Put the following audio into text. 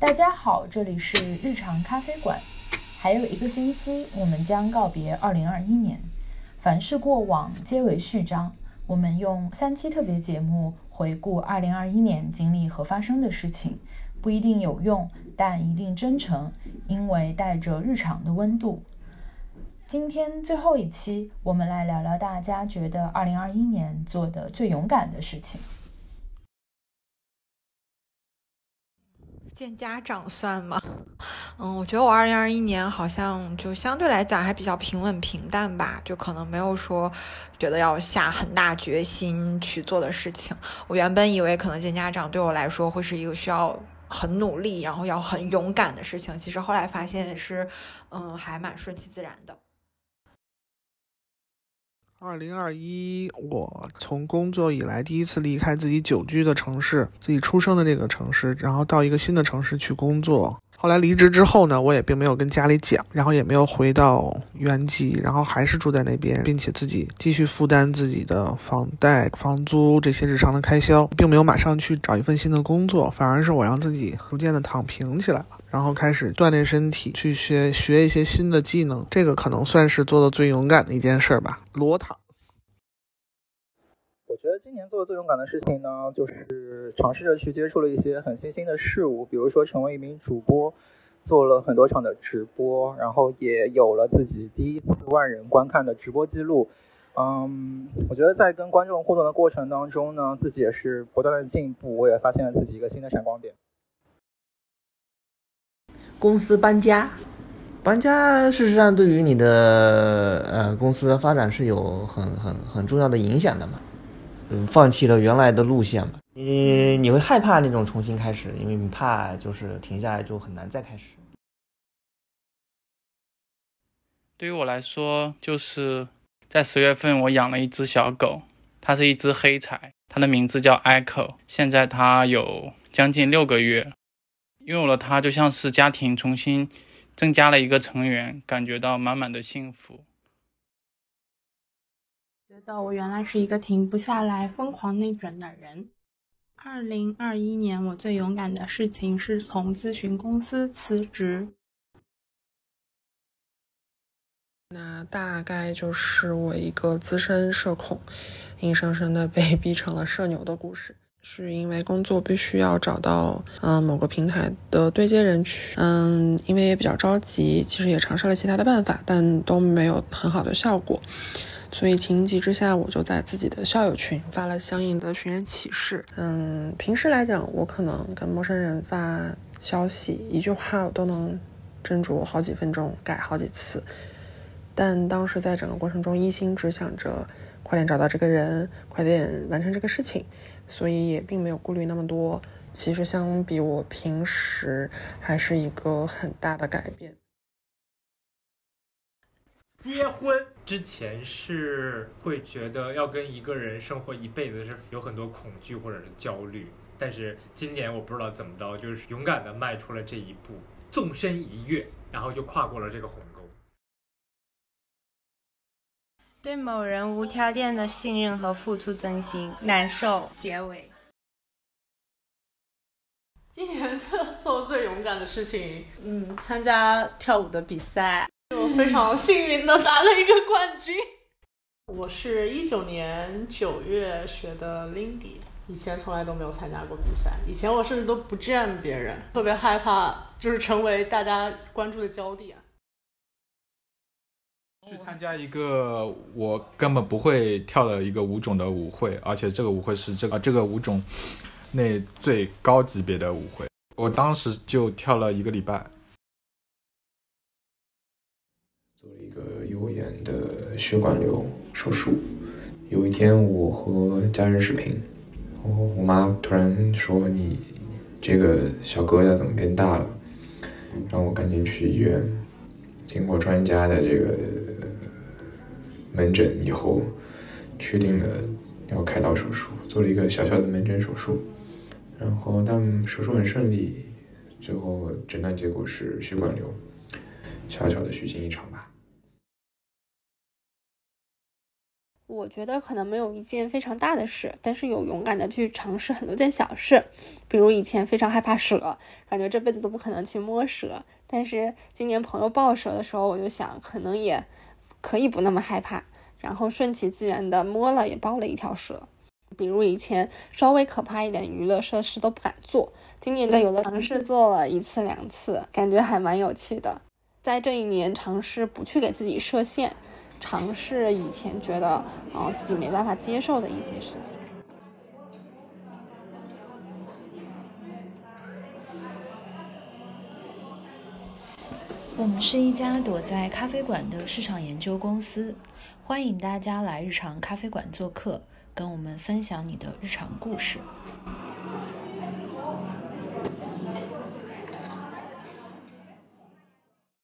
大家好，这里是日常咖啡馆。还有一个星期，我们将告别2021年。凡是过往，皆为序章。我们用三期特别节目回顾2021年经历和发生的事情，不一定有用，但一定真诚，因为带着日常的温度。今天最后一期，我们来聊聊大家觉得2021年做的最勇敢的事情。见家长算吗？嗯，我觉得我二零二一年好像就相对来讲还比较平稳平淡吧，就可能没有说觉得要下很大决心去做的事情。我原本以为可能见家长对我来说会是一个需要很努力，然后要很勇敢的事情，其实后来发现是，嗯，还蛮顺其自然的。二零二一，我从工作以来第一次离开自己久居的城市，自己出生的这个城市，然后到一个新的城市去工作。后来离职之后呢，我也并没有跟家里讲，然后也没有回到原籍，然后还是住在那边，并且自己继续负担自己的房贷、房租这些日常的开销，并没有马上去找一份新的工作，反而是我让自己逐渐的躺平起来了。然后开始锻炼身体，去学学一些新的技能，这个可能算是做的最勇敢的一件事儿吧。裸躺。觉得今年做的最勇敢的事情呢，就是尝试着去接触了一些很新兴的事物，比如说成为一名主播，做了很多场的直播，然后也有了自己第一次万人观看的直播记录。嗯，我觉得在跟观众互动的过程当中呢，自己也是不断的进步，我也发现了自己一个新的闪光点。公司搬家，搬家事实上对于你的呃公司的发展是有很很很重要的影响的嘛。嗯，放弃了原来的路线吧，你你会害怕那种重新开始，因为你怕就是停下来就很难再开始。对于我来说，就是在十月份我养了一只小狗，它是一只黑柴，它的名字叫 Echo，现在它有将近六个月。拥有了它，就像是家庭重新增加了一个成员，感觉到满满的幸福。觉得我原来是一个停不下来、疯狂内卷的人。二零二一年，我最勇敢的事情是从咨询公司辞职。那大概就是我一个资深社恐，硬生生的被 逼成了社牛的故事。是因为工作必须要找到嗯某个平台的对接人群，嗯，因为也比较着急，其实也尝试了其他的办法，但都没有很好的效果，所以情急之下，我就在自己的校友群发了相应的寻人启事。嗯，平时来讲，我可能跟陌生人发消息，一句话我都能斟酌好几分钟，改好几次，但当时在整个过程中，一心只想着快点找到这个人，快点完成这个事情。所以也并没有顾虑那么多，其实相比我平时还是一个很大的改变。结婚之前是会觉得要跟一个人生活一辈子是有很多恐惧或者是焦虑，但是今年我不知道怎么着，就是勇敢的迈出了这一步，纵身一跃，然后就跨过了这个鸿沟。对某人无条件的信任和付出真心，难受。结尾。今年做做最勇敢的事情，嗯，参加跳舞的比赛，就非常幸运的拿了一个冠军。我是一九年九月学的 Lindy，以前从来都没有参加过比赛，以前我甚至都不见别人，特别害怕就是成为大家关注的焦点。去参加一个我根本不会跳的一个舞种的舞会，而且这个舞会是这个这个舞种内最高级别的舞会。我当时就跳了一个礼拜，做了一个右眼的血管瘤手术。有一天，我和家人视频，我我妈突然说：“你这个小疙瘩怎么变大了？”让我赶紧去医院。经过专家的这个门诊以后，确定了要开刀手术，做了一个小小的门诊手术，然后但手术很顺利，最后诊断结果是血管瘤，小小的虚惊一场吧。我觉得可能没有一件非常大的事，但是有勇敢的去尝试很多件小事，比如以前非常害怕蛇，感觉这辈子都不可能去摸蛇，但是今年朋友抱蛇的时候，我就想可能也可以不那么害怕，然后顺其自然的摸了也抱了一条蛇。比如以前稍微可怕一点娱乐设施都不敢做，今年在有的尝试做了一次两次，感觉还蛮有趣的。在这一年尝试不去给自己设限。尝试以前觉得，呃，自己没办法接受的一些事情。我们是一家躲在咖啡馆的市场研究公司，欢迎大家来日常咖啡馆做客，跟我们分享你的日常故事。